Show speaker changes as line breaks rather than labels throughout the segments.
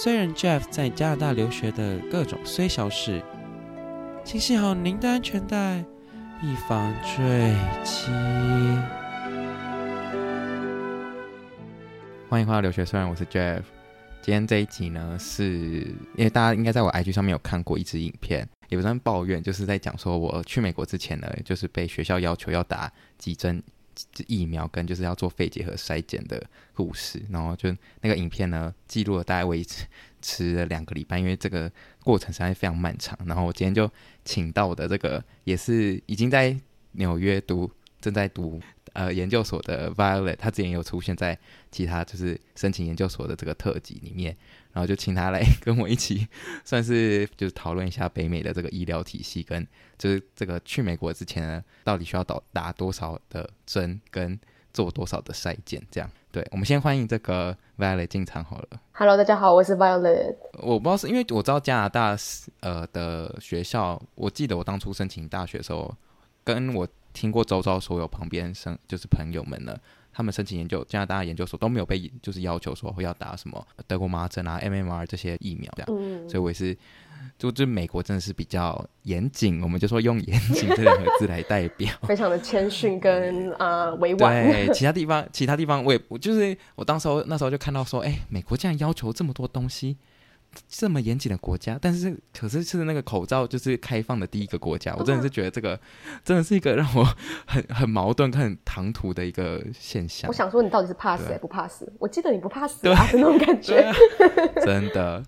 虽然 Jeff 在加拿大留学的各种虽小事，请系好您的安全带，以防坠机。欢迎回到留学虽然，我是 Jeff。今天这一集呢，是因为大家应该在我 IG 上面有看过一支影片，也不算抱怨，就是在讲说我去美国之前呢，就是被学校要求要打几针。疫苗跟就是要做肺结核筛检的故事，然后就那个影片呢，记录了大概维持持了两个礼拜，因为这个过程实在非常漫长。然后我今天就请到的这个也是已经在纽约读正在读呃研究所的 Violet，他之前有出现在其他就是申请研究所的这个特辑里面。然后就请他来 跟我一起，算是就是讨论一下北美的这个医疗体系，跟就是这个去美国之前呢，到底需要打打多少的针，跟做多少的筛检，这样。对，我们先欢迎这个 Violet 进场好了。
Hello，大家好，我是 Violet。
我不知道是因为我知道加拿大呃的学校，我记得我当初申请大学的时候，跟我听过周遭所有旁边生就是朋友们呢。他们申请研究加拿大研究所都没有被就是要求说会要打什么德国麻疹啊、MMR 这些疫苗这样，嗯、所以我也是就就美国真的是比较严谨，我们就说用严谨这两个字来代表，
非常的谦逊跟呃委婉。
对，其他地方其他地方我也我就是我当时候那时候就看到说，哎，美国竟然要求这么多东西。这么严谨的国家，但是可是是那个口罩就是开放的第一个国家，我真的是觉得这个真的是一个让我很很矛盾、很唐突的一个现象。
我想说，你到底是怕死还不怕死？我记得你不怕死啊，那种感觉。
真的，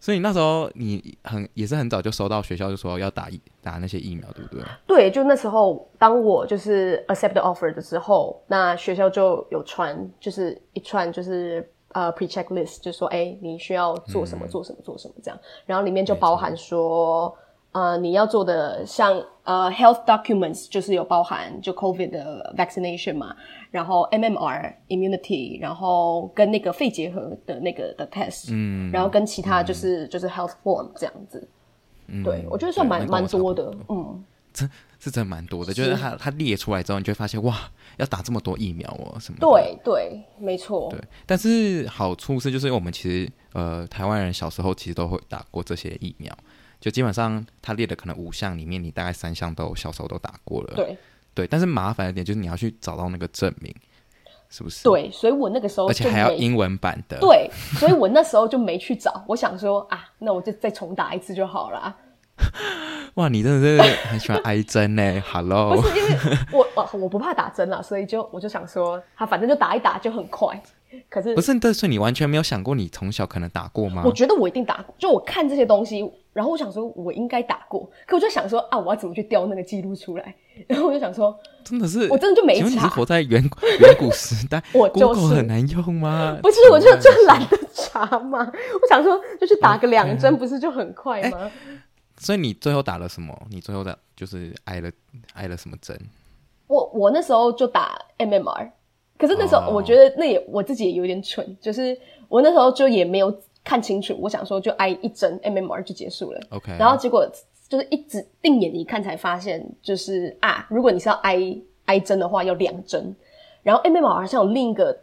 所以那时候你很也是很早就收到学校就说要打打那些疫苗，对不对？
对，就那时候当我就是 accept the offer 的时候，那学校就有传，就是一串就是。呃、uh，pre-checklist 就是说，哎，你需要做什么，做什么，做什么这样。然后里面就包含说，呃，你要做的像呃，health documents 就是有包含就 COVID 的 vaccination 嘛，然后 MMR immunity，然后跟那个肺结核的那个的 test，嗯，然后跟其他就是、嗯、就是 health form 这样子。嗯，对，我觉得算蛮蛮多的，嗯。
这是真的蛮多的，就是它它列出来之后，你就会发现哇，要打这么多疫苗哦，什么的？
对对，没错。
对，但是好处是，就是我们其实呃，台湾人小时候其实都会打过这些疫苗，就基本上他列的可能五项里面，你大概三项都小时候都打过了。对对，但是麻烦一点就是你要去找到那个证明，是不是？
对，所以我那个时候
而且还要英文版的。
对，所以我那时候就没去找，我想说啊，那我就再重打一次就好了。
哇，你真的是很喜欢挨针呢？Hello，
不是因为我 我我不怕打针啦，所以就我就想说，他反正就打一打就很快。可是
不是，但是你完全没有想过你从小可能打过吗？
我觉得我一定打过，就我看这些东西，然后我想说我应该打过，可我就想说啊，我要怎么去调那个记录出来？然后我就想说，
真的是，
我真的就没查。
请问你是活在远远古时代？
我就是
Google 很难用吗？
不是，我就就懒得查嘛。我想说，就是打个两针，不是就很快吗？欸
所以你最后打了什么？你最后打就是挨了挨了什么针？
我我那时候就打 MMR，可是那时候我觉得那也、oh. 我自己也有点蠢，就是我那时候就也没有看清楚，我想说就挨一针 MMR 就结束了。OK，然后结果就是一直定眼一看才发现，就是啊，如果你是要挨挨针的话要两针，然后 MMR 好像有另一个，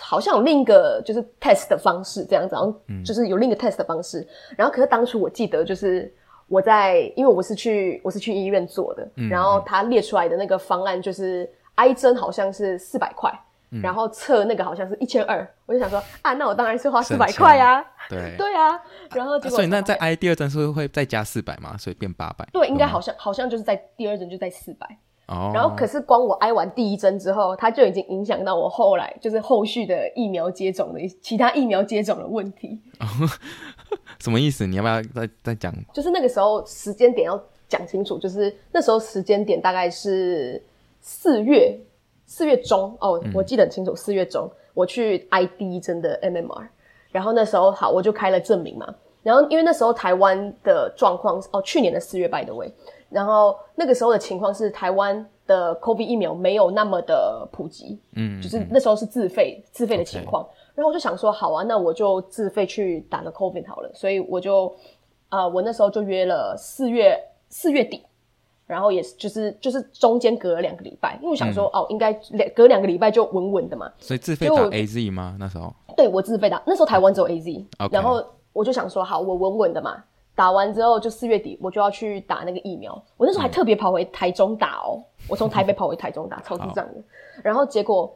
好像有另一个就是 test 的方式这样子，然后就是有另一个 test 的方式，嗯、然后可是当初我记得就是。我在，因为我是去，我是去医院做的，嗯、然后他列出来的那个方案就是挨针好像是四百块，嗯、然后测那个好像是一千二，我就想说啊，那我当然是花四百块呀，对 对啊，然后结果、啊、
所以那再挨第二针是不是会再加四百嘛？所以变八百？
对，应该好像好像就是在第二针就在四百，哦。然后可是光我挨完第一针之后，它就已经影响到我后来就是后续的疫苗接种的其他疫苗接种的问题。
哦、什么意思？你要不要再再讲？
就是那个时候时间点要讲清楚，就是那时候时间点大概是四月四月中哦，我记得很清楚，四、嗯、月中我去挨第一针的 MMR，然后那时候好我就开了证明嘛。然后，因为那时候台湾的状况哦，去年的四月，by the way，然后那个时候的情况是台湾的 COVID 疫苗没有那么的普及，嗯，就是那时候是自费自费的情况。Okay. 然后我就想说，好啊，那我就自费去打个 COVID 好了。所以我就啊、呃，我那时候就约了四月四月底，然后也是就是就是中间隔了两个礼拜，因为我想说、嗯、哦，应该两隔两个礼拜就稳稳的嘛。
所以自费打 AZ 吗？那时候？
对，我自费打，那时候台湾只有 AZ. 然后。我就想说，好，我稳稳的嘛。打完之后，就四月底我就要去打那个疫苗。我那时候还特别跑回台中打哦、喔，我从台北跑回台中打，超智障的。然后结果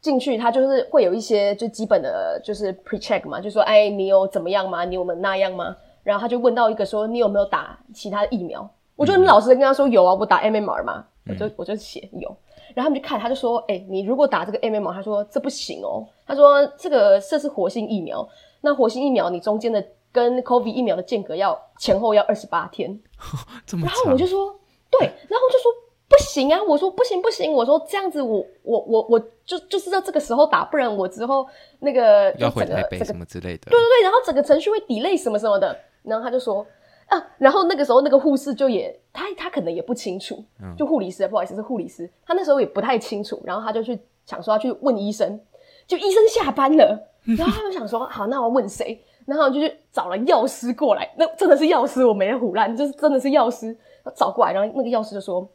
进去，他就是会有一些就基本的，就是 pre check 嘛，就说，哎，你有怎么样吗？你有没有那样吗？然后他就问到一个说，你有没有打其他的疫苗？我就很老实跟他说，有啊，我打 MMR 嘛。我就我就写有。然后他们就看，他就说，哎，你如果打这个 MMR，他说这不行哦。他说这个这是活性疫苗。那活性疫苗，你中间的跟 COVID 疫苗的间隔要前后要二十八天。然后我就说，对，然后就说不行啊，我说不行不行，我说这样子我我我我就就是在这个时候打，不然我之后那个
要回台北什么之类的。
对对对，然后整个程序会 delay 什么什么的。然后他就说啊，然后那个时候那个护士就也他他可能也不清楚，就护理师不好意思是护理师，他那时候也不太清楚，然后他就去想说要去问医生，就医生下班了。然后他就想说，好，那我问谁？然后就去找了药师过来。那真的是药师，我没唬烂，就是真的是药师找过来。然后那个药师就说：“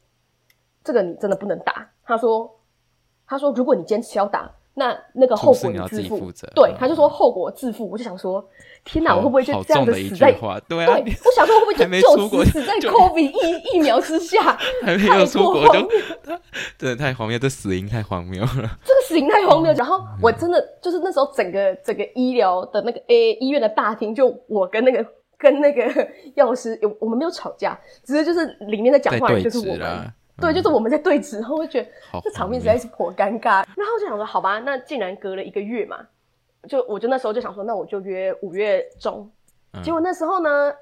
这个你真的不能打。”他说：“他说如果你坚持要打。”那那个后果你自负，对，他就说后果自负。我就想说，天哪，我会不会就这样子死在？
对啊，
我想说会不会就就死在 COVID 疫疫苗之下？
还没有出国就，真的太荒谬，这死因太荒谬了。
这个死因太荒谬，然后我真的就是那时候整个整个医疗的那个 A 医院的大厅，就我跟那个跟那个药师有我们没有吵架，只是就是里面在讲话就是我们。对，就是我们在对峙，然后我就觉得这场面实在是颇尴尬，然后就想说，好吧，那既然隔了一个月嘛，就我就那时候就想说，那我就约五月中，嗯、结果那时候呢，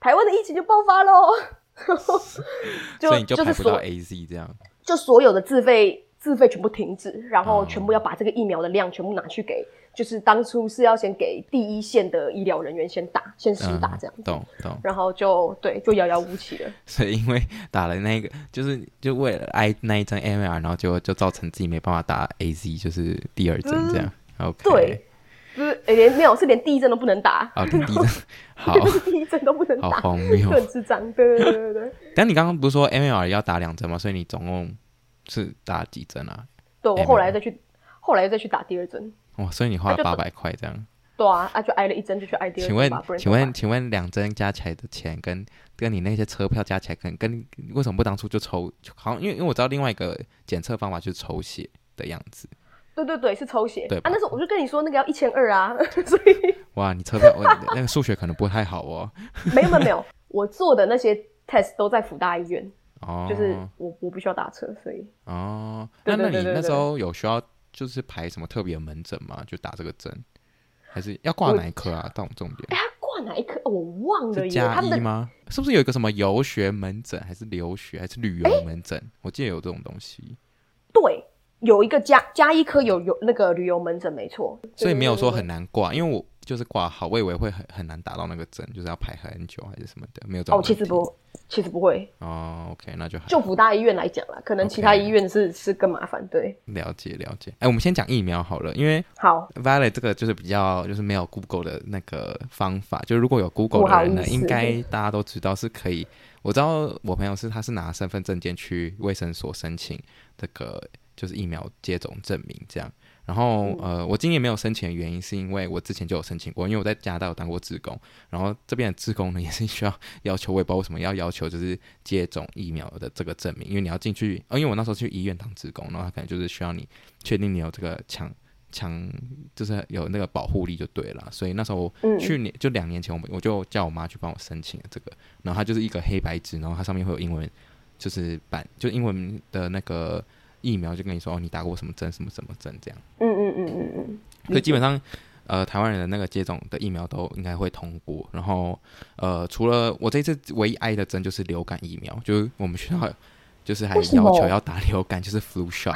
台湾的疫情就爆发喽，就
所以你就排不到 AZ 这样，
就所有的自费自费全部停止，然后全部要把这个疫苗的量全部拿去给。就是当初是要先给第一线的医疗人员先打，先施打这
样懂懂，
然后就对，就遥遥无期了。
所以因为打了那个，就是就为了挨那一针 MMR，然后就就造成自己没办法打 AZ，就是第二针这样。嗯、OK，
对，就是连没有是连第一针都不能打
啊，连第一针好，
第一针都不能打，
好荒谬，
很智障。对对对对。
但你刚刚不是说 MMR 要打两针吗？所以你总共是打几针啊？
对，我后来再去，后来再去打第二针。
哇，所以你花了八百块这样？
对啊，啊就挨了一针就去挨第二针。
请问，请问，请问两针加起来的钱跟跟你那些车票加起来，可能跟为什么不当初就抽？好像因为因为我知道另外一个检测方法就是抽血的样子。
对对对，是抽血。对啊，那时候我就跟你说那个要一千二啊，所以
哇，你车票我那个数学可能不太好哦。
没有没有没有，我做的那些 test 都在福大医院哦，就是我我不需要打车，所以
哦，那那你那时候有需要？就是排什么特别的门诊吗？就打这个针，还是要挂哪一科啊？到重点。
哎、欸，他挂哪一科？我忘了。
加一吗？是不是有一个什么游学门诊，还是留学，还是旅游门诊、欸？我记得有这种东西。
对，有一个加加一科有有那个旅游门诊，没错。
所以没有说很难挂，因为我就是挂号，我以为会很很难打到那个针，就是要排很久还是什么的，没有这种。
哦，其实不。其实不会
哦，OK，那就好。
就福大医院来讲啦，可能其他医院是、是更麻烦，对。
了解了解，哎、欸，我们先讲疫苗好了，因为
好
Violet 这个就是比较就是没有 Google 的那个方法，就如果有 Google 的人呢，应该大家都知道是可以。我知道我朋友是他是拿身份证件去卫生所申请这个就是疫苗接种证明这样。然后，呃，我今年没有申请的原因是因为我之前就有申请过，因为我在加拿大有当过志工，然后这边的志工呢也是需要要求，我也不知道为什么要要求就是接种疫苗的这个证明，因为你要进去，呃，因为我那时候去医院当志工，然后他可能就是需要你确定你有这个强强，就是有那个保护力就对了，所以那时候去年就两年前，我我就叫我妈去帮我申请了这个，然后它就是一个黑白纸，然后它上面会有英文。就是版，就英文的那个疫苗，就跟你说哦，你打过什么针，什么什么针这样。
嗯嗯嗯嗯嗯。
所以基本上，呃，台湾人的那个接种的疫苗都应该会通过。然后，呃，除了我这次唯一挨的针就是流感疫苗，就是我们学校就是还要求要打流感，就是 flu shot。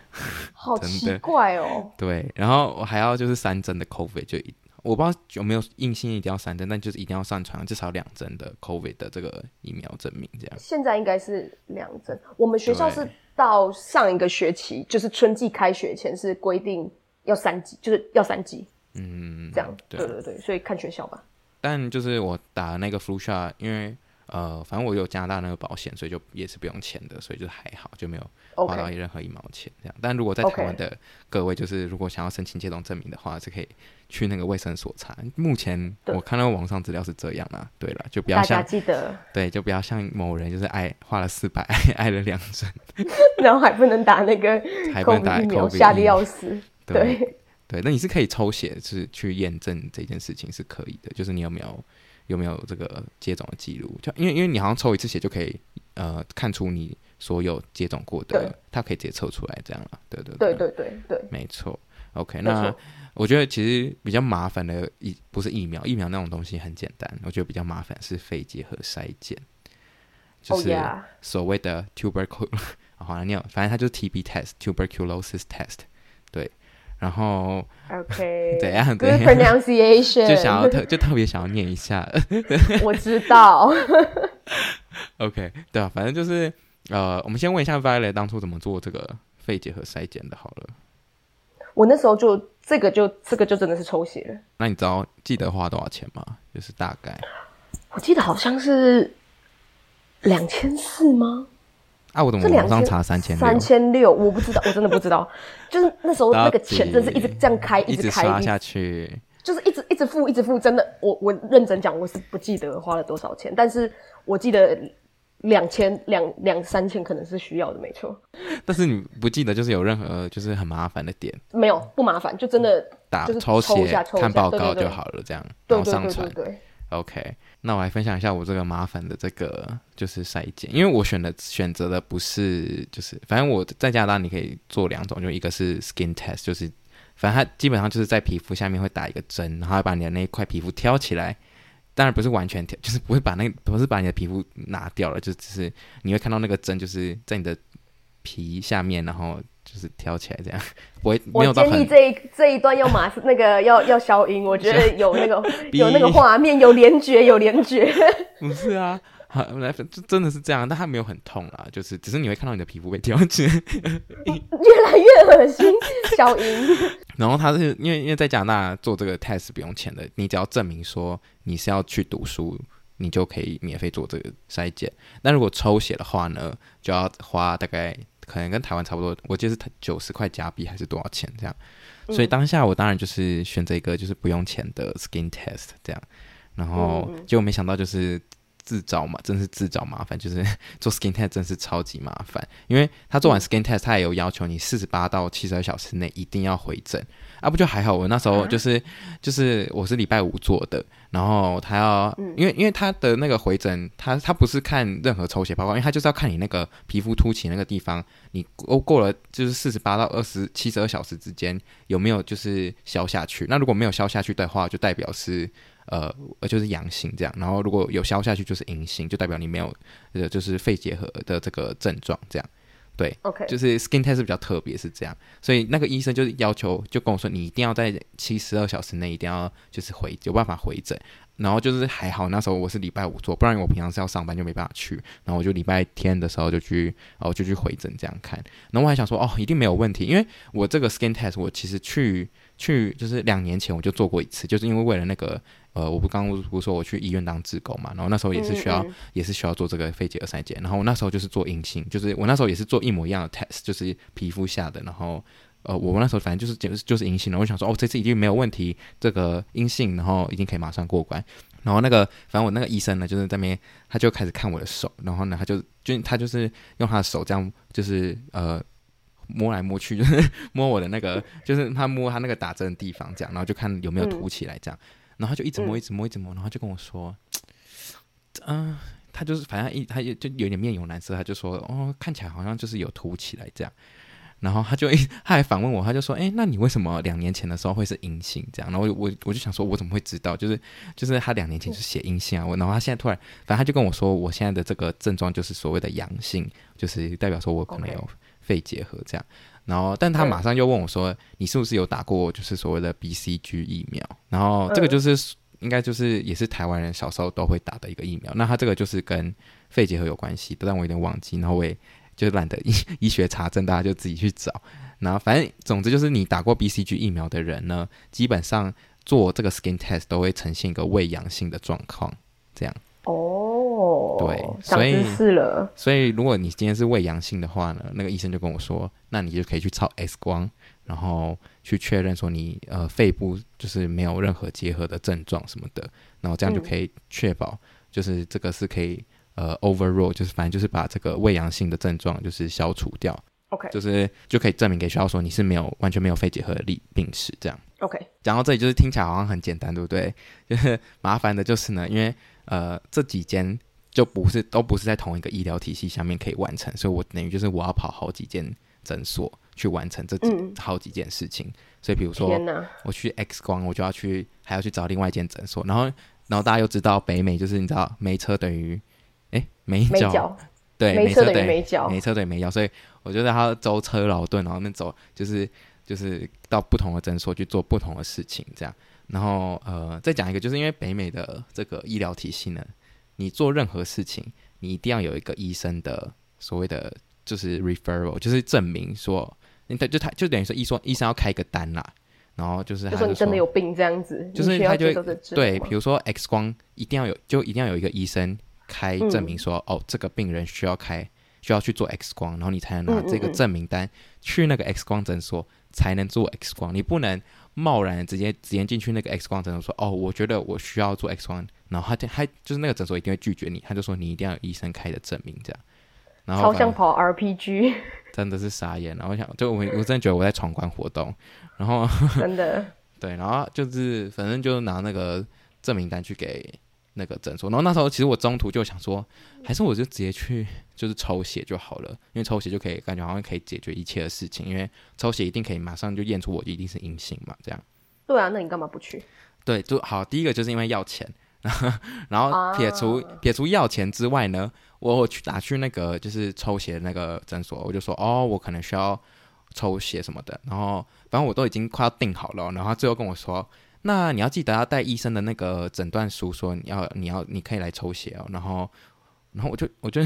好奇怪哦。
对，然后我还要就是三针的 COVID 就。我不知道有没有硬性一定要三针，但就是一定要上传至少两针的 COVID 的这个疫苗证明，这样。
现在应该是两针。我们学校是到上一个学期，就是春季开学前是规定要三级，就是要三级。嗯，这样。对，对对对，所以看学校吧。
但就是我打那个 flu shot，因为呃，反正我有加拿大那个保险，所以就也是不用钱的，所以就还好，就没有。花到任何一毛钱这样，但如果在台湾的各位，就是如果想要申请接种证明的话，是可以去那个卫生所查。目前我看到网上资料是这样啦，对了，就不要像
记得。
对，就不要像某人就是爱花了四百 爱了两针，
然后还不能打那个，
还不能打疫苗，
吓得要死。对
对，对，那你是可以抽血是去验证这件事情是可以的，就是你有没有有没有这个接种的记录？就因为因为你好像抽一次血就可以呃看出你。所有接种过的，它可以直接测出来，这样了。对对
对对对对，
没错。OK，那我觉得其实比较麻烦的疫不是疫苗，疫苗那种东西很简单。我觉得比较麻烦是肺结核筛检，就是所谓的 tuberculosis。好像，你有，反正它就是 TB test，tuberculosis test。对，然后
OK，
怎样
？Good pronunciation，
就想要特就特别想要念一下。
我知道。
OK，对啊，反正就是。呃，我们先问一下 Violet 当初怎么做这个肺结核筛检的？好了，
我那时候就这个就这个就真的是抽血。
那你知道记得花多少钱吗？就是大概，
我记得好像是两千四吗？
啊，我怎么网上查三千
三千六？我不知道，我真的不知道。就是那时候那个钱真是一直这样开，一直开
一直刷下去，
就是一直一直付，一直付。真的，我我认真讲，我是不记得花了多少钱，但是我记得。两千两两三千可能是需要的，没错。
但是你不记得就是有任何就是很麻烦的点？
没有，不麻烦，就真的
打
抽
血
抽
看报告就好了，这样
对对对对对，
然后上传。对，OK，那我来分享一下我这个麻烦的这个就是筛检，因为我选的选择的不是就是，反正我在加拿大你可以做两种，就一个是 skin test，就是反正它基本上就是在皮肤下面会打一个针，然后把你的那一块皮肤挑起来。当然不是完全挑，就是不会把那，不是把你的皮肤拿掉了，就只是你会看到那个针就是在你的皮下面，然后就是挑起来这样，不会没有到很。
我建议这一这一段要马那个 要要消音，我觉得有那个 有那个画面，有连觉，有连觉。
不是啊。好，来，就真的是这样，但它没有很痛啦，就是只是你会看到你的皮肤被挑起来，
越来越恶心，消音。
然后他是因为因为在加拿大做这个 test 不用钱的，你只要证明说你是要去读书，你就可以免费做这个筛检。那如果抽血的话呢，就要花大概可能跟台湾差不多，我记得是九十块加币还是多少钱这样。所以当下我当然就是选择一个就是不用钱的 skin test 这样，然后结果没想到就是。自找嘛，真是自找麻烦。就是 做 skin test 真是超级麻烦，因为他做完 skin test，他也有要求你四十八到七十二小时内一定要回诊。啊，不就还好？我那时候就是就是我是礼拜五做的，然后他要，因为因为他的那个回诊，他他不是看任何抽血报告，因为他就是要看你那个皮肤凸起那个地方，你过过了就是四十八到二十七十二小时之间有没有就是消下去？那如果没有消下去的话，就代表是。呃，就是阳性这样，然后如果有消下去就是阴性，就代表你没有，呃，就是肺结核的这个症状这样，对
，OK，
就是 skin test 比较特别是这样，所以那个医生就是要求，就跟我说，你一定要在七十二小时内一定要就是回有办法回诊，然后就是还好那时候我是礼拜五做，不然我平常是要上班就没办法去，然后我就礼拜天的时候就去，然后就去回诊这样看，然后我还想说哦，一定没有问题，因为我这个 skin test 我其实去去就是两年前我就做过一次，就是因为为了那个。呃，我不刚刚不是说我去医院当志工嘛，然后那时候也是需要，嗯嗯也是需要做这个肺结核筛检，然后我那时候就是做阴性，就是我那时候也是做一模一样的 test，就是皮肤下的，然后呃，我那时候反正就是就是就是阴性，了我想说哦，这次一定没有问题，这个阴性，然后一定可以马上过关，然后那个反正我那个医生呢，就是在那边他就开始看我的手，然后呢，他就就他就是用他的手这样，就是呃摸来摸去，就是摸我的那个，就是他摸他那个打针的地方这样，然后就看有没有凸起来这样。然后就一直摸，一直摸，一直摸，然后就跟我说：“嗯、他就是反正一他就就有点面有难色，他就说哦，看起来好像就是有凸起来这样。然后他就一 他还反问我，他就说：“哎，那你为什么两年前的时候会是阴性这样？”然后我我我就想说，我怎么会知道？就是就是他两年前就写阴性啊，我然后他现在突然，反正他就跟我说，我现在的这个症状就是所谓的阳性，就是代表说我可能有肺结核这样。然后，但他马上又问我说：“你是不是有打过就是所谓的 BCG 疫苗？”然后这个就是应该就是也是台湾人小时候都会打的一个疫苗。那他这个就是跟肺结核有关系，但我有点忘记。然后我也。就懒得 医医学查证，大家就自己去找。然后反正总之就是，你打过 BCG 疫苗的人呢，基本上做这个 skin test 都会呈现一个胃阳性的状况。这样
哦，
对，所以
是了。
所以如果你今天是胃阳性的话呢，那个医生就跟我说，那你就可以去照 X 光，然后去确认说你呃肺部就是没有任何结核的症状什么的，然后这样就可以确保就是这个是可以。呃，overall 就是反正就是把这个胃阳性的症状就是消除掉
，OK，
就是就可以证明给学校说你是没有完全没有肺结核的病病史这样
，OK。
讲到这里就是听起来好像很简单，对不对？就是麻烦的就是呢，因为呃这几间就不是都不是在同一个医疗体系下面可以完成，所以我等于就是我要跑好几间诊所去完成这几、嗯、好几件事情。所以比如说我去 X 光，我就要去还要去找另外一间诊所，然后然后大家又知道北美就是你知道没车等于。哎，没脚，对，没车等于没脚，没车等于没脚，所以我觉得他舟车劳顿，然后那走就是就是到不同的诊所去做不同的事情，这样。然后呃，再讲一个，就是因为北美的这个医疗体系呢，你做任何事情，你一定要有一个医生的所谓的就是 referral，就是证明说，你就他就等于说医说医生要开一个单啦，然后就是他就说，你
真的有病这样子，
就是他就会对，比如说 X 光一定要有，就一定要有一个医生。开证明说，哦，这个病人需要开，需要去做 X 光，然后你才能拿这个证明单去那个 X 光诊所才能做 X 光。你不能贸然直接直接进去那个 X 光诊所说，哦，我觉得我需要做 X 光，然后他就他就是那个诊所一定会拒绝你，他就说你一定要有医生开的证明这样。然后
超像跑 RPG，
真的是傻眼。然后我想，就我我真的觉得我在闯关活动，然后
真的
对，然后就是反正就拿那个证明单去给。那个诊所，然后那时候其实我中途就想说，还是我就直接去就是抽血就好了，因为抽血就可以感觉好像可以解决一切的事情，因为抽血一定可以马上就验出我一定是阴性嘛，这样。
对啊，那你干嘛不去？
对，就好。第一个就是因为要钱，然后撇除、啊、撇除要钱之外呢，我去打去那个就是抽血的那个诊所，我就说哦，我可能需要抽血什么的，然后反正我都已经快要定好了，然后他最后跟我说。那你要记得要带医生的那个诊断书，说你要你要你可以来抽血哦。然后，然后我就 我就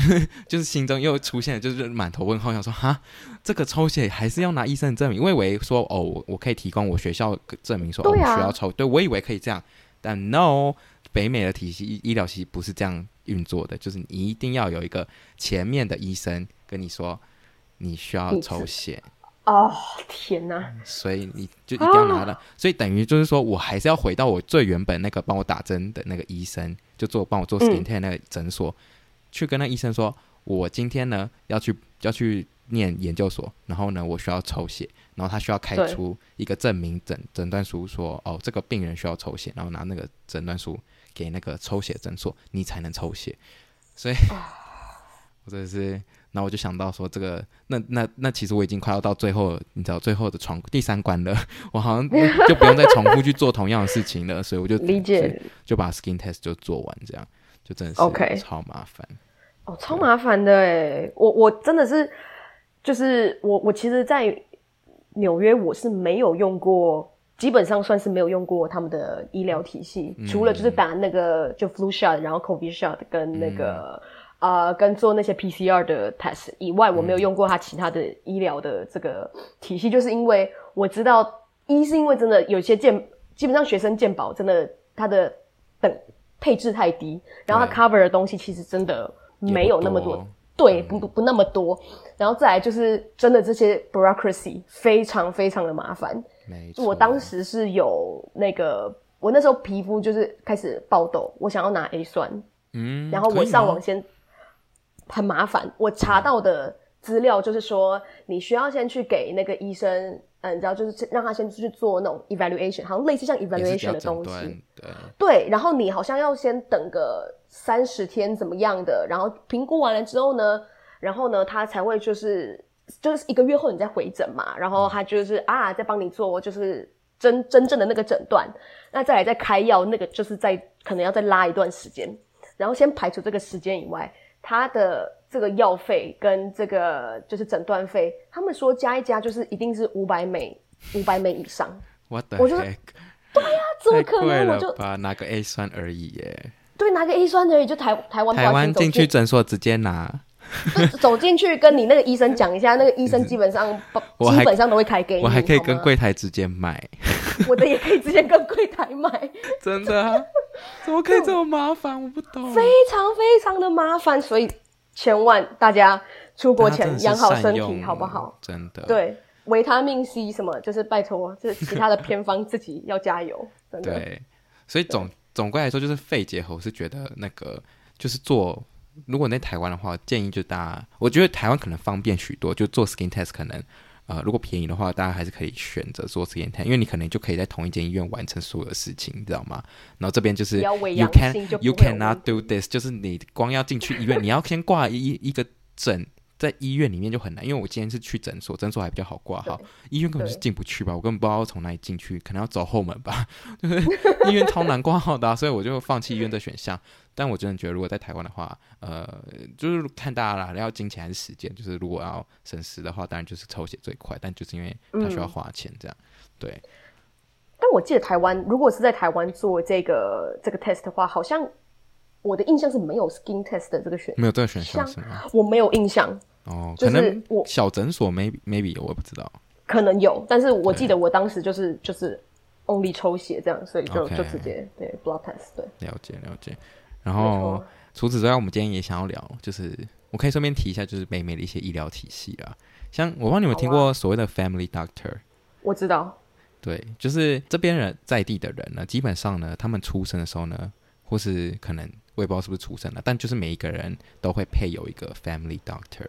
就是心中又出现了就是满头问号，想说哈，这个抽血还是要拿医生的证明？我以为说哦，我我可以提供我学校证明说，说、啊、哦需要抽，对我以为可以这样，但 no，北美的体系医疗系不是这样运作的，就是你一定要有一个前面的医生跟你说你需要抽血。
哦天哪！
所以你就一定要拿了，啊、所以等于就是说我还是要回到我最原本那个帮我打针的那个医生，就做帮我做 skin test 那个诊所，嗯、去跟那医生说，我今天呢要去要去念研究所，然后呢我需要抽血，然后他需要开出一个证明诊诊断书说，说哦这个病人需要抽血，然后拿那个诊断书给那个抽血诊所，你才能抽血。所以，啊、我真的是。然后我就想到说，这个那那那其实我已经快要到最后，你知道最后的闯第三关了，我好像 就不用再重复去做同样的事情了，所以我就
理解，
就把 skin test 就做完，这样就真的是 OK，超麻烦
哦，超麻烦的哎，我我真的是就是我我其实，在纽约我是没有用过，基本上算是没有用过他们的医疗体系，嗯、除了就是打那个就 flu shot，然后 covid shot 跟那个。呃，跟做那些 PCR 的 test 以外，我没有用过它其他的医疗的这个体系，嗯、就是因为我知道，一是因为真的有些健，基本上学生健保真的它的等配置太低，然后它 cover 的东西其实真的没有那么多，多。对，不不不那么多，然后再来就是真的这些 bureaucracy 非常非常的麻烦。没错，我当时是有那个，我那时候皮肤就是开始爆痘，我想要拿 A 酸，嗯，然后我上网先。很麻烦，我查到的资料就是说，你需要先去给那个医生嗯，你知道，就是让他先去做那种 evaluation，好像类似像 evaluation 的东西。
对。
对，然后你好像要先等个三十天怎么样的，然后评估完了之后呢，然后呢，他才会就是就是一个月后你再回诊嘛，然后他就是啊，再帮你做就是真真正的那个诊断，那再来再开药，那个就是再可能要再拉一段时间，然后先排除这个时间以外，他的。这个药费跟这个就是诊断费，他们说加一加就是一定是五百美，五百美以上。
What the
我就对呀、啊，怎么可能？我就
拿个 A 酸而已耶。
对，拿个 A 酸而已，就台台湾
台湾进去诊所直接拿，
走进去跟你那个医生讲一下，那个医生基本上基本上都会开给你。
我还可以跟柜台直接买，
我的也可以直接跟柜台买。
真的、啊？怎么可以这么麻烦？我不懂。
非常非常的麻烦，所以。千万大家出国前养好身体，好不好？
真的。
对，维他命 C 什么，就是拜托，就是其他的偏方自己要加油。真的。
对，所以总总归来说，就是肺结核，我是觉得那个就是做，如果在台湾的话，建议就大家，我觉得台湾可能方便许多，就做 skin test 可能。呃，如果便宜的话，大家还是可以选择做 skin test，，因为你可能就可以在同一间医院完成所有的事情，你知道吗？然后这边就是 you can you cannot do this，就是你光要进去医院，你要先挂一一个诊。在医院里面就很难，因为我今天是去诊所，诊所还比较好挂号，医院根本是进不去吧？我根本不知道从哪里进去，可能要走后门吧。就是医院超难挂号的啊，所以我就放弃医院的选项。但我真的觉得，如果在台湾的话，呃，就是看大家啦，要金钱还是时间？就是如果要省时的话，当然就是抽血最快，但就是因为它需要花钱，这样、嗯、对。
但我记得台湾，如果是在台湾做这个这个 test 的话，好像。我的印象是没有 skin test 的这个选项，
没有这个选项是吗？
我没有印象
哦，可能我小诊所 maybe maybe 有，我也不知道，
可能有，但是我记得我当时就是就是 only 抽血这样，所以就、okay. 就直接对 blood test 对，
了解了解。然后除此之外，我们今天也想要聊，就是我可以顺便提一下，就是北美的一些医疗体系啊，像我不知道你们听过所谓的 family doctor，、啊、
我知道，
对，就是这边人在地的人呢，基本上呢，他们出生的时候呢，或是可能。我也不知道是不是出生了，但就是每一个人都会配有一个 family doctor，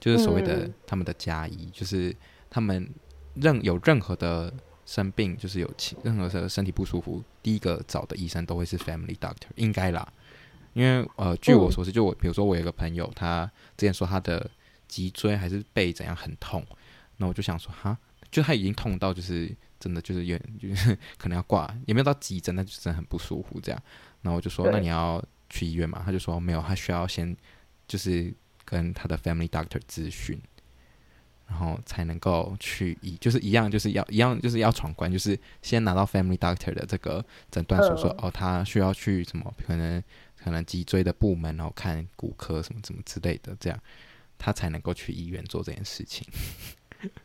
就是所谓的他们的家医，嗯，就是他们任有任何的生病，就是有任何的身体不舒服，第一个找的医生都会是 family doctor，应该啦。因为呃，据我所知，就我比如说我有一个朋友，他之前说他的脊椎还是背怎样很痛，那我就想说哈，就他已经痛到就是真的就是有 就是可能要挂，也没有到急诊，但就真的很不舒服这样。然后我就说，那你要。去医院嘛？他就说没有，他需要先就是跟他的 family doctor 咨询，然后才能够去医，就是一样，就是要一样，就是要闯关，就是先拿到 family doctor 的这个诊断书，说哦，他需要去什么，可能可能脊椎的部门，然后看骨科什么什么之类的，这样他才能够去医院做这件事情。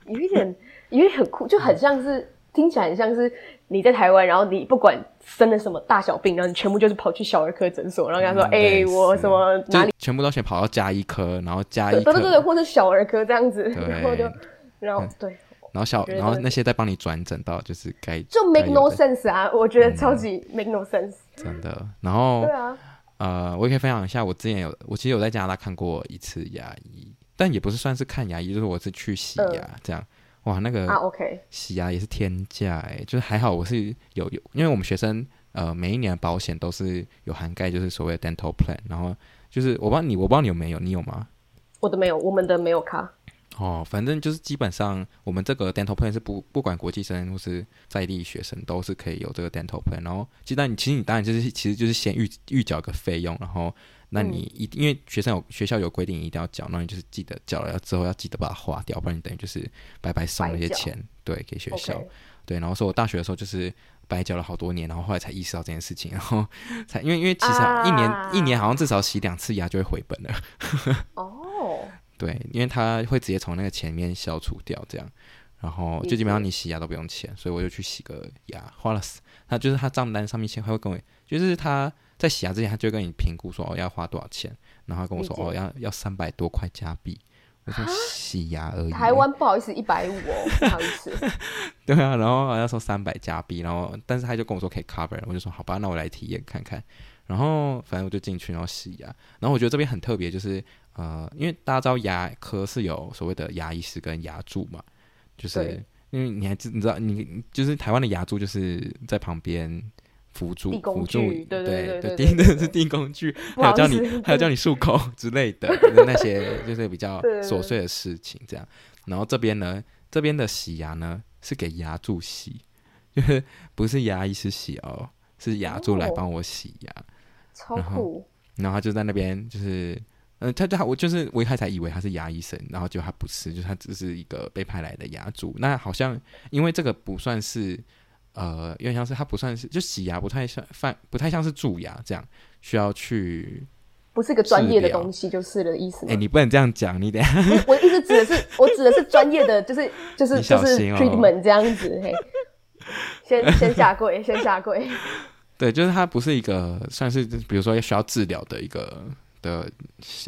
有一点，因为很酷，就很像是。听起来很像是你在台湾，然后你不管生了什么大小病，然后你全部就是跑去小儿科诊所，然后跟他说：“哎、嗯欸，我什么哪里？”
全部都先跑到加医科，然后加医科，
对对对对，或者小儿科这样子，然后就，然后对，
然后小，然后那些再帮你转诊到就是该
就 make no sense 啊，我觉得超级 make no sense，、
嗯、真的。然后
对啊，
呃，我也可以分享一下，我之前有，我其实有在加拿大看过一次牙医，但也不是算是看牙医，就是我是去洗牙、嗯、这样。哇，那个啊，OK，洗牙也是天价哎、欸，就是还好我是有有，因为我们学生呃每一年的保险都是有涵盖，就是所谓的 dental plan，然后就是我不知道你，我不知道你有没有，你有吗？
我的没有，我们的没有卡。
哦，反正就是基本上我们这个 dental plan 是不不管国际生或是在地学生都是可以有这个 dental plan，然后其实你其实你当然就是其实就是先预预缴个费用，然后。那你一因为学生有学校有规定一定要缴，那你就是记得缴了之后要记得把它花掉，不然你等于就是白白送那些钱，对，给学校，okay. 对。然后说我大学的时候就是白缴了好多年，然后后来才意识到这件事情，然后 才因为因为其实一年、啊、一年好像至少洗两次牙就会回本了。哦、oh.，对，因为他会直接从那个钱里面消除掉这样，然后就基本上你洗牙都不用钱，所以我就去洗个牙，花了他就是他账单上面钱，他会跟我就是他。在洗牙之前，他就跟你评估说哦要花多少钱，然后跟我说哦要要三百多块加币。我说洗牙而已，
台湾不好意思一百五哦，不好意思。
对啊，然后要说三百加币，然后但是他就跟我说可以 cover，我就说好吧，那我来体验看看。然后反正我就进去然后洗牙，然后我觉得这边很特别，就是呃因为大家知道牙科是有所谓的牙医师跟牙助嘛，就是因为你还知你知道你就是台湾的牙柱就是在旁边辅助辅助，对对对对，第一个是定工具，还有叫你还有叫你漱口 之类的 那些就是比较琐碎的事情这样。然后这边呢，这边的洗牙呢是给牙柱洗，就是不是牙医师洗哦，是牙柱来帮我洗牙，
然后。
然后他就在那边就是。嗯，他他我就是我一开始才以为他是牙医生，然后就他不是，就是他只是一个被派来的牙柱。那好像因为这个不算是，呃，有点像是它不算是就洗牙，不太像犯，不太像是蛀牙这样需要去，
不是一个专业的东西，就是的意思。
哎、欸，你不能这样讲，你等下。
我意思指的是，我指的是专业的，就是 就是就是 treatment 这样子。嘿，先先下跪，先下跪。
对，就是它不是一个算是，比如说需要治疗的一个。的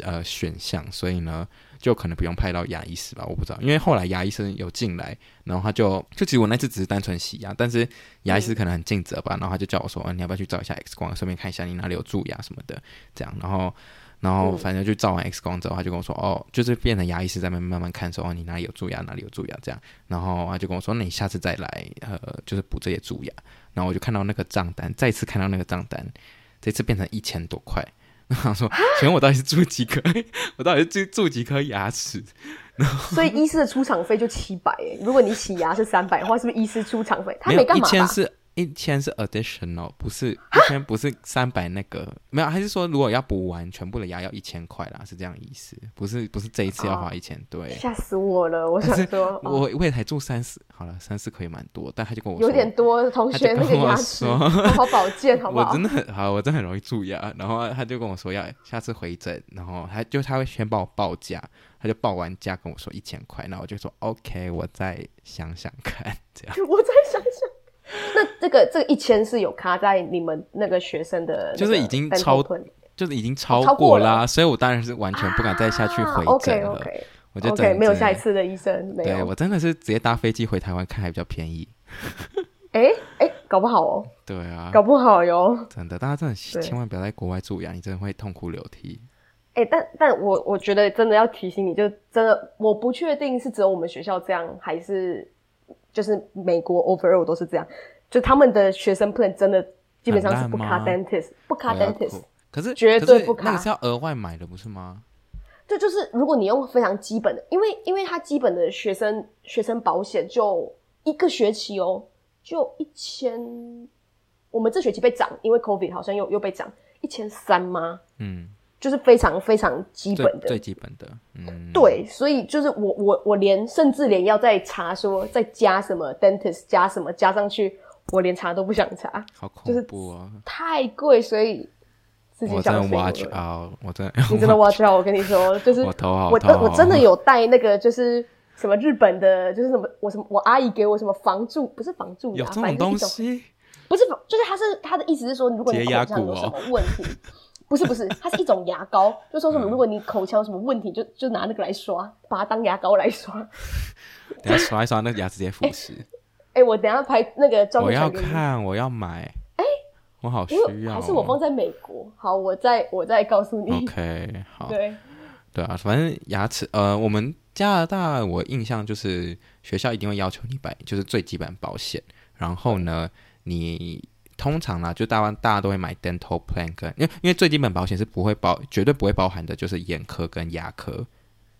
呃选项，所以呢，就可能不用派到牙医师吧，我不知道，因为后来牙医生有进来，然后他就就其实我那次只是单纯洗牙，但是牙医师可能很尽责吧，然后他就叫我说，啊，你要不要去照一下 X 光，顺便看一下你哪里有蛀牙什么的，这样，然后然后反正就照完 X 光之后，他就跟我说，哦，就是变成牙医师在那边慢慢看说，哦，你哪里有蛀牙，哪里有蛀牙这样，然后他就跟我说，那你下次再来，呃，就是补这些蛀牙，然后我就看到那个账单，再次看到那个账单，这次变成一千多块。然后说，请问我到底是蛀几颗？我到底是蛀蛀几颗牙齿？然后
所以医师的出场费就七百哎，如果你洗牙是三百的话，是不是医师出场费？他没干嘛吧？
一千是 additional，不是一千不是三百那个没有，还是说如果要补完全部的牙要一千块啦？是这样意思？不是不是这一次要花一千？对，
吓死我了！我想说，
我我也才住三四，好了，三四可以蛮多，但他就跟我
说有点多，同学那个牙齿好好保健，好不好？
我真的很好，我真的很容易蛀牙。然后他就跟我说要下次回诊，然后他就他会先帮我报价，他就报完价跟我说一千块，然后我就说 OK，我再想想看，这样
我再想想。那这个这个一千是有卡在你们那个学生的，
就是已经超，就是已经超过啦，啊，所以我当然是完全不敢再下去回诊了。
我觉得 OK 没有下一次的医生，没有。
对，我真的是直接搭飞机回台湾看还比较便宜。
哎哎，搞不好哦。
对啊，
搞不好哟。
真的，大家真的千万不要在国外蛀牙，你真的会痛哭流涕。
哎，但但我我觉得真的要提醒你，就真的我不确定是只有我们学校这样，还是。就是美国 overall 都是这样，就他们的学生 plan 真的基本上是不卡 dentist，不卡 dentist，
可是
绝对不卡，
那个是要额外买的不是吗？
这就，就是如果你用非常基本的，因为因为他基本的学生学生保险就一个学期哦，就一千，我们这学期被涨，因为 COVID 好像又又被涨一千三吗？嗯。就是非常非常基本的，
最基本的，嗯，
对，所以就是我我我连甚至连要再查说再加什么 dentist 加什么加上去，我连查都不想查，
好恐怖啊，
就是、太贵，所以自己
我真的 watch out，我真的
你真的 watch out，我跟你说，就是
我头好
我我真的有带那个就是什么日本的，就是什么我什么我阿姨给我什么防蛀不是防蛀牙，
有这种东西，
不是就是他是他的意思是说，如果你口腔有什么问题。不是不是，它是一种牙膏，就说什么如果你口腔有什么问题，就就拿那个来刷，把它当牙膏来刷。
等下刷一刷，那个牙齿直接腐蚀。
哎、我等下拍那个照片。
我要看，我要买。哎、欸，我好需要。
还是我放在美国？好，我再我再告诉你。
OK，好。
对
对啊，反正牙齿呃，我们加拿大我印象就是学校一定会要求你买，就是最基本保险。然后呢，你。通常啦，就大家大家都会买 dental plan，跟因为因为最基本保险是不会包，绝对不会包含的，就是眼科跟牙科。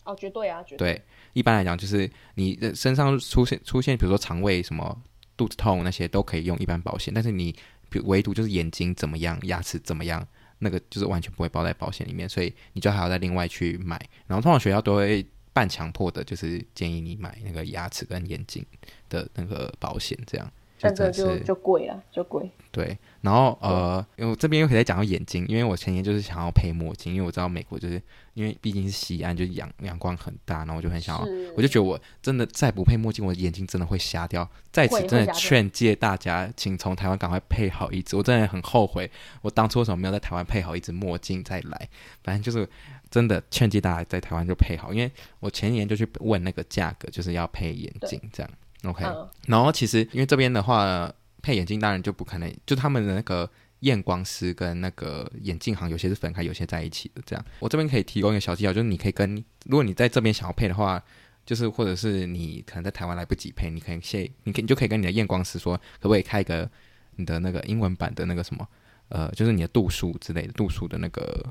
哦，绝对啊，绝对。
对，一般来讲，就是你身上出现出现，比如说肠胃什么肚子痛那些，都可以用一般保险。但是你，比如唯独就是眼睛怎么样，牙齿怎么样，那个就是完全不会包在保险里面，所以你就还要再另外去买。然后通常学校都会半强迫的，就是建议你买那个牙齿跟眼睛的那个保险，这样。
但这就就贵了，就贵。
对，然后呃，因为我这边又可以再讲到眼睛，因为我前年就是想要配墨镜，因为我知道美国就是因为毕竟是西岸，就是阳阳光很大，然后我就很想要，我就觉得我真的再不配墨镜，我的眼睛真的会瞎掉。在此真的劝诫大家，请从台湾赶快配好一只。我真的很后悔，我当初为什么没有在台湾配好一只墨镜再来？反正就是真的劝诫大家在台湾就配好，因为我前年就去问那个价格，就是要配眼镜这样。OK，、嗯、然后其实因为这边的话配眼镜当然就不可能，就他们的那个验光师跟那个眼镜行有些是分开，有些在一起的。这样，我这边可以提供一个小技巧，就是你可以跟如果你在这边想要配的话，就是或者是你可能在台湾来不及配，你可以先，你可你就可以跟你的验光师说，可不可以开一个你的那个英文版的那个什么，呃，就是你的度数之类的度数的那个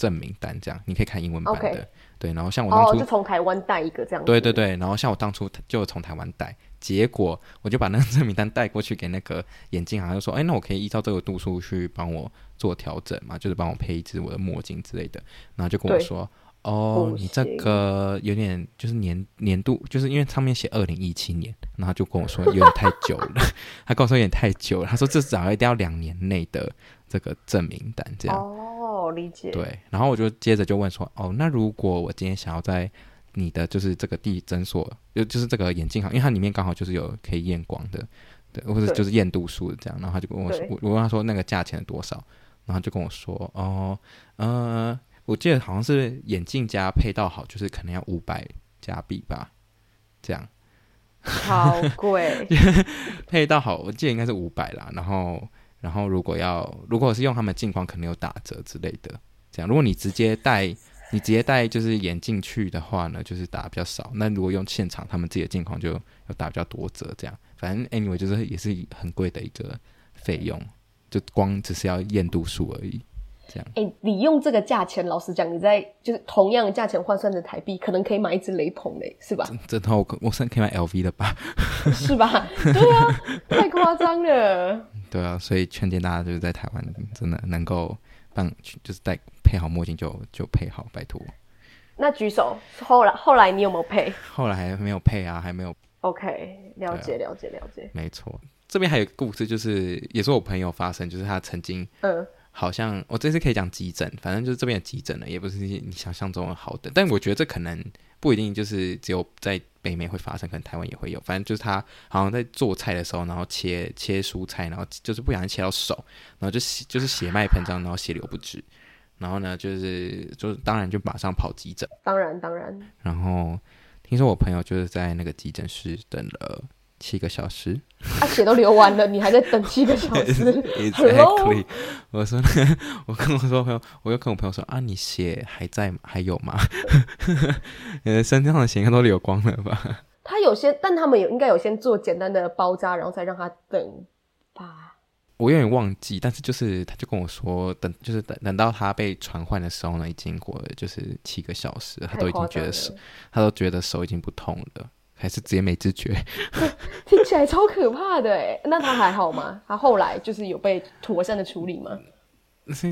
证明单，这样你可以看英文版的。Okay. 对，然后像我当初、
哦、就从台湾带一个这样。
对对对，然后像我当初就从台湾带，结果我就把那个证明单带过去给那个眼镜行，就说，哎，那我可以依照这个度数去帮我做调整嘛，就是帮我配一只我的墨镜之类的，然后就跟我说。哦，你这个有点就是年年度，就是因为上面写二零一七年，然后就跟我说有点太久了，他跟我说有点太久了，他说至少一定要两年内的这个证明单这样。
哦，理解。
对，然后我就接着就问说，哦，那如果我今天想要在你的就是这个地诊所，就就是这个眼镜行，因为它里面刚好就是有可以验光的，对，或者就是验度数的这样，然后他就跟我说，我我问他说那个价钱是多少，然后他就跟我说，哦，呃。我记得好像是眼镜加配套好，就是可能要五百加币吧，这样。
好贵。
配套好，我记得应该是五百啦。然后，然后如果要，如果是用他们镜框，可能有打折之类的。这样，如果你直接戴，你直接戴就是眼镜去的话呢，就是打比较少。那如果用现场他们自己的镜框，就要打比较多折。这样，反正 anyway 就是也是很贵的一个费用，就光只是要验度数而已。这样哎、欸，你
用这个价钱，老实讲，你在就是同样的价钱换算成台币，可能可以买一只雷朋嘞，是吧？
这套我我算可以买 LV 的吧？
是吧？对啊，太夸张了。
对啊，所以劝诫大家就是在台湾真的能够帮，就是戴配好墨镜就就配好，拜托。
那举手，后来后来你有没有配？
后来还没有配啊，还没有。
OK，了解、啊、了解了解。
没错，这边还有个故事，就是也是我朋友发生，就是他曾经嗯。好像我这次可以讲急诊，反正就是这边的急诊呢，也不是你想象中的好的。但我觉得这可能不一定就是只有在北美会发生，可能台湾也会有。反正就是他好像在做菜的时候，然后切切蔬菜，然后就是不小心切到手，然后就血就是血脉膨胀，然后血流不止。然后呢，就是就是当然就马上跑急诊。
当然当然。
然后听说我朋友就是在那个急诊室等了。七个小时，
他、啊、血都流完了，你还在等七个小时？
Exactly，我说，我跟我说朋友，我又跟我朋友说啊，你血还在还有吗？你 的身上的血应该都流光了吧？
他有些，但他们有应该有先做简单的包扎，然后再让他等吧。
我有点忘记，但是就是他就跟我说，等就是等等到他被传唤的时候呢，已经过了就是七个小时，他都已经觉得手，他都觉得手已经不痛了。还是直接没知觉，
听起来超可怕的哎。那他还好吗？他后来就是有被妥善的处理吗？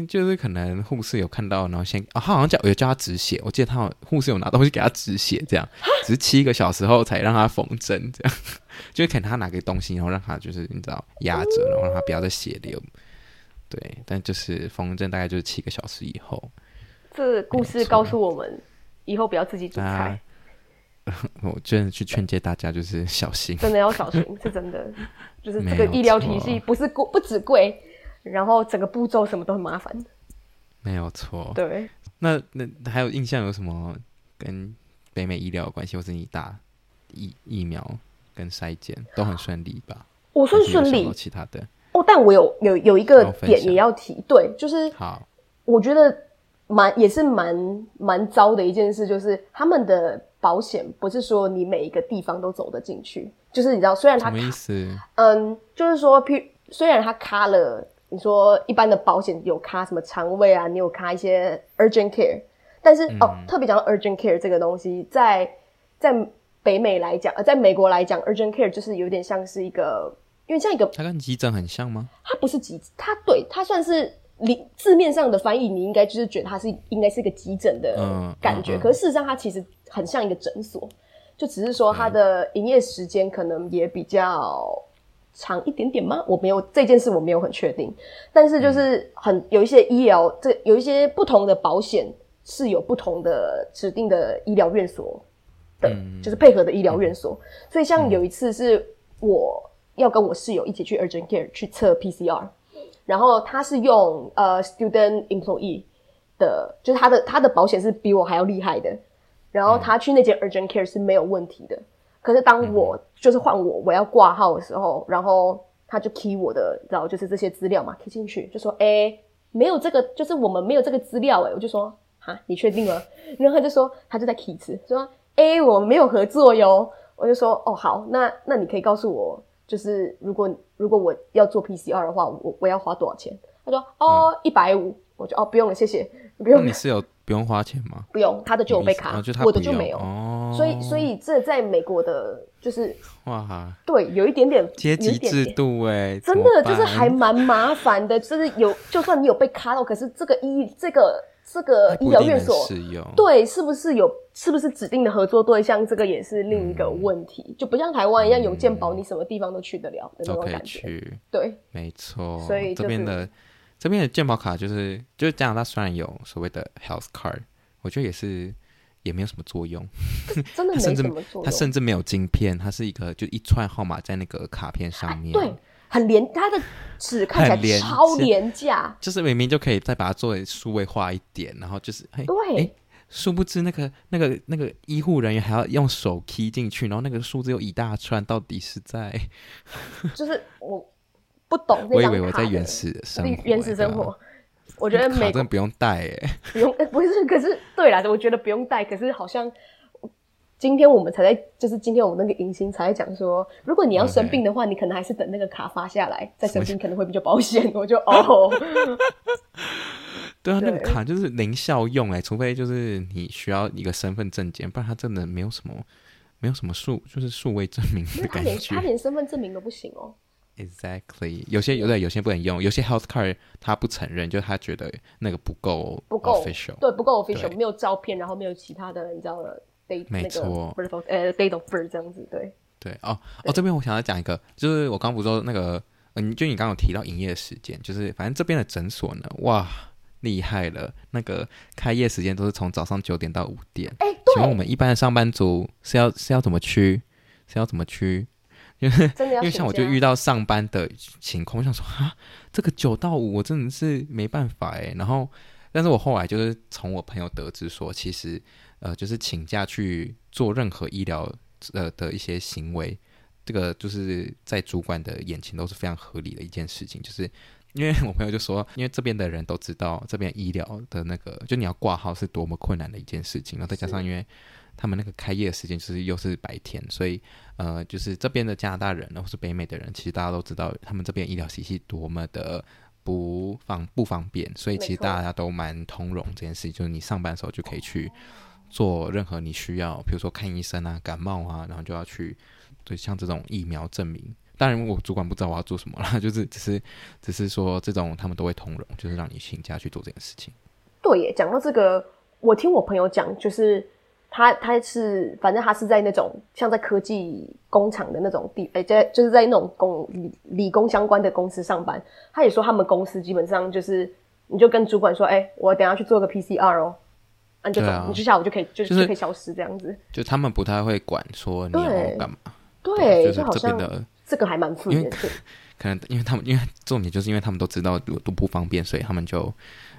就是可能护士有看到，然后先啊、哦，他好像叫有叫他止血。我记得他护士有拿东西给他止血，这样只是七个小时后才让他缝针，这样 就是可能他拿个东西，然后让他就是你知道压着，然后让他不要再血流。对，但就是缝针大概就是七个小时以后。
这故事告诉我们，以后不要自己煮菜。
我真的去劝诫大家，就是小心，
真的要小心，是真的。就是这个医疗体系不是贵，不止贵，然后整个步骤什么都很麻烦。
没有错。
对。
那那还有印象有什么跟北美医疗有关系，或是你打疫疫苗跟筛检都很顺利吧？
我算顺利。
其他的
哦，但我有有有一个点也要提，对，就是好，我觉得蛮也是蛮蛮糟的一件事，就是他们的。保险不是说你每一个地方都走得进去，就是你知道，虽然它什么意思？嗯，就是说，譬如虽然它卡了，你说一般的保险有卡什么肠胃啊，你有卡一些 urgent care，但是、嗯、哦，特别讲到 urgent care 这个东西，在在北美来讲，呃，在美国来讲，urgent care 就是有点像是一个，因为像一个，
它跟急诊很像吗？
它不是急，它对，它算是。你字面上的翻译，你应该就是觉得它是应该是一个急诊的感觉，嗯。嗯嗯、可是事实上它其实很像一个诊所，就只是说它的营业时间可能也比较长一点点吗？我没有这件事我没有很确定，但是就是很有一些医疗，这有一些不同的保险是有不同的指定的医疗院所的，嗯、就是配合的医疗院所，所以像有一次是我要跟我室友一起去 urgent care 去测 PCR。然后他是用呃 student employee 的，就是他的他的保险是比我还要厉害的。然后他去那间 urgent care 是没有问题的。可是当我就是换我我要挂号的时候，然后他就 key 我的，然后就是这些资料嘛 key 进去，就说诶没有这个，就是我们没有这个资料诶我就说哈，你确定吗？然后他就说他就在 key 词，说 A 我们没有合作哟。我就说哦好，那那你可以告诉我，就是如果如果我要做 PCR 的话，我我要花多少钱？他说哦一百五，我就哦不用了，谢谢，不用。
你是有不用花钱吗？
不用，他的就有被卡，我的就没有。哦，所以所以这在美国的就是哇哈，对，有一点点
阶级制度哎，
真的就是还蛮麻烦的，就是有就算你有被卡到，可是这个医这个。这个医疗院所对，是不是有是不是指定的合作对象？这个也是另一个问题，嗯、就不像台湾一样有健保，你什么地方都去得了的那种感觉。
都可以去。
对，
没错。所以、就是、这边的这边的健保卡就是，就是加拿大虽然有所谓的 health card，我觉得也是也没有什么作用，
真的没什么作用。
它甚至没有晶片，它是一个就一串号码在那个卡片上面。
对。很廉，它的纸看起来超廉价，
就是明明就可以再把它作为数位化一点，然后就是哎对，哎，殊不知那个那个那个医护人员还要用手 key 进去，然后那个数字又一大串，到底是在？
就是我不懂，
我以为我在原始生活，
原始生活，我觉得美
真的不用带哎，
不用，不是，可是对啦，我觉得不用带，可是好像。今天我们才在，就是今天我们那个迎新才在讲说，如果你要生病的话.你可能还是等那个卡发下来再生病，可能会比较保险。我就 哦，
对啊，那个卡就是零效用哎，除非就是你需要一个身份证件，不然它真的没有什么，没有什么数，就是数位证明的感觉。他连他连
身份证明都不行哦。
Exactly，有些有的有些不能用，有些 health card 他不承认，就他觉得那个不够
不够
official，
对，不够 official，没有照片，然后没有其他的，你知道的。
没错，
呃 birth 这样子，对
对哦哦，这边我想要讲一个，就是我刚不是说那个，嗯，就你刚刚有提到营业时间，就是反正这边的诊所呢，哇，厉害了，那个开业时间都是从早上九点到五点。哎，对，请问我们一般的上班族是要是要怎么去？是要怎么去？因为因为像我就遇到上班的情况，我想说啊，这个九到五我真的是没办法哎。然后，但是我后来就是从我朋友得知说，其实。呃，就是请假去做任何医疗呃的一些行为，这个就是在主管的眼前都是非常合理的一件事情。就是因为我朋友就说，因为这边的人都知道这边医疗的那个，就你要挂号是多么困难的一件事情。然后再加上，因为他们那个开业的时间就是又是白天，所以呃，就是这边的加拿大人或是北美的人，其实大家都知道他们这边医疗体系多么的不方不方便，所以其实大家都蛮通融这件事情，就是你上班的时候就可以去。做任何你需要，比如说看医生啊、感冒啊，然后就要去，对，像这种疫苗证明。当然，我主管不知道我要做什么啦，就是只是只是说这种他们都会通融，就是让你请假去做这件事情。
对耶，讲到这个，我听我朋友讲，就是他他是反正他是在那种像在科技工厂的那种地，哎，在就是在那种工理理工相关的公司上班。他也说他们公司基本上就是，你就跟主管说，哎，我等下去做个 PCR 哦。啊，就走，啊、你就下午就可以，就就是可以消失这样子。
就他们不太会管说你要干嘛，
对，对就是这边的这个还蛮负面的。
可 能因为他们，因为重点就是因为他们都知道有多不方便，所以他们就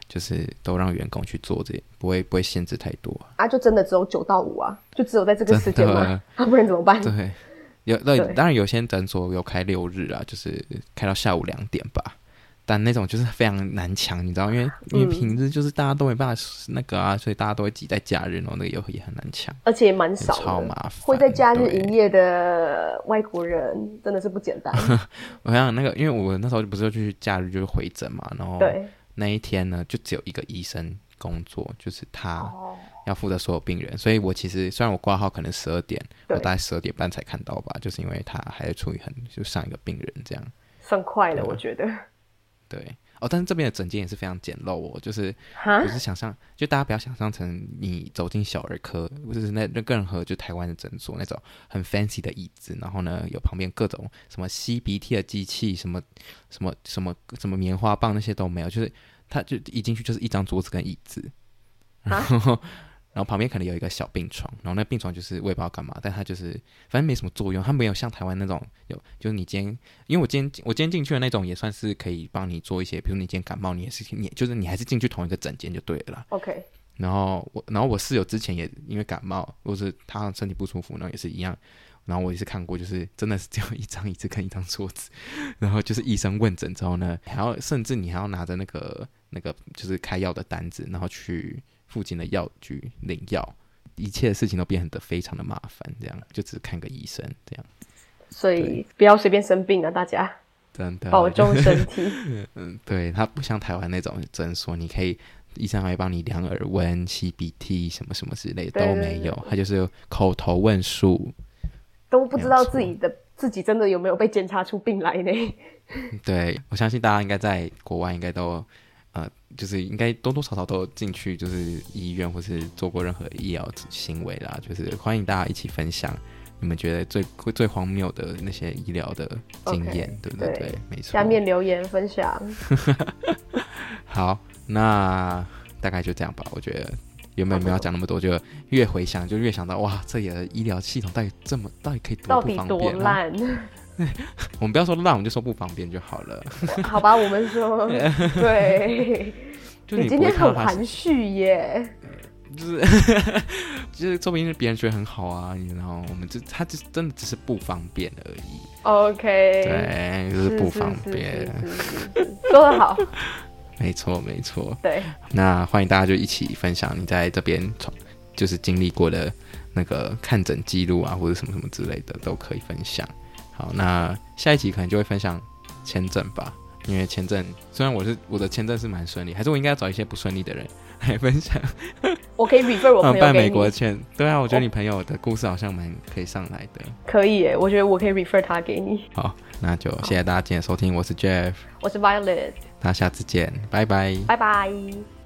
就是都让员工去做这，不会不会限制太多。
啊，就真的只有九到五啊，就只有在这个时间嘛？啊，不然怎么办？
对，有那，当然有些诊所有开六日啊，就是开到下午两点吧。但那种就是非常难抢，你知道，因为因为平日就是大家都没办法那个啊，嗯、所以大家都会挤在假日，然后那个也也很难抢，
而且也蛮少，
超麻烦。
会在假日营业的外国人真的是不简单。
我想那个，因为我那时候不是去假日就是回诊嘛，然后那一天呢就只有一个医生工作，就是他要负责所有病人，所以我其实虽然我挂号可能十二点，我大概十二点半才看到吧，就是因为他还在处于很就上一个病人这样，
算快了，我觉得。
对哦，但是这边的整间也是非常简陋哦，就是
哈
不是想象，就大家不要想象成你走进小儿科，或者是那那任何就台湾的诊所那种很 fancy 的椅子，然后呢有旁边各种什么吸鼻涕的机器，什么什么什么什么棉花棒那些都没有，就是他就一进去就是一张桌子跟椅子，然后。哈然后旁边可能有一个小病床，然后那病床就是我也不知道干嘛，但它就是反正没什么作用，它没有像台湾那种有，就是你今天，因为我今天我今天进去的那种也算是可以帮你做一些，比如你今天感冒，你也是你就是你还是进去同一个诊间就对了啦。
OK。
然后我然后我室友之前也因为感冒，或是他身体不舒服，然后也是一样，然后我也是看过，就是真的是只有一张椅子跟一张桌子，然后就是医生问诊之后呢，还要甚至你还要拿着那个那个就是开药的单子，然后去。附近的药局领药，一切的事情都变得非常的麻烦，这样就只看个医生这样。
所以不要随便生病啊，大家
真的
保重身体。
嗯，对，它不像台湾那种诊所，你可以医生还会帮你量耳温、吸鼻涕什么什么之类的都没有，他就是口头问数，
都不知道自己的自己真的有没有被检查出病来呢？
对，我相信大家应该在国外应该都。呃，就是应该多多少少都进去，就是医院或是做过任何医疗行为啦。就是欢迎大家一起分享你们觉得最最荒谬的那些医疗的经验，okay, 对不对？对，没错。
下面留言分享。
好，那大概就这样吧。我觉得原本没有讲那么多，就越回想就越想到，哇，这里的医疗系统到底这么，到底可以多不方便啊？
到底多烂？
我们不要说烂，我们就说不方便就好了。
好吧，我们说 对。你今天很含蓄耶。
就是就是，说不定是别人觉得很好啊，然后我们就他就真的只是不方便而已。
OK。
对，就是不方便。
说得好。
没错，没错。
对。
那欢迎大家就一起分享你在这边就是经历过的那个看诊记录啊，或者什么什么之类的都可以分享。好，那下一集可能就会分享签证吧，因为签证虽然我是我的签证是蛮顺利，还是我应该要找一些不顺利的人来分享。
我可以 refer 我朋友、啊、
办美国签，对啊，我觉得你朋友的故事好像蛮可以上来的。
可以诶，我觉得我可以 refer 他给你。
好，那就谢谢大家今天收听，我是 Jeff，
我是 Violet，
那下次见，拜拜，
拜拜。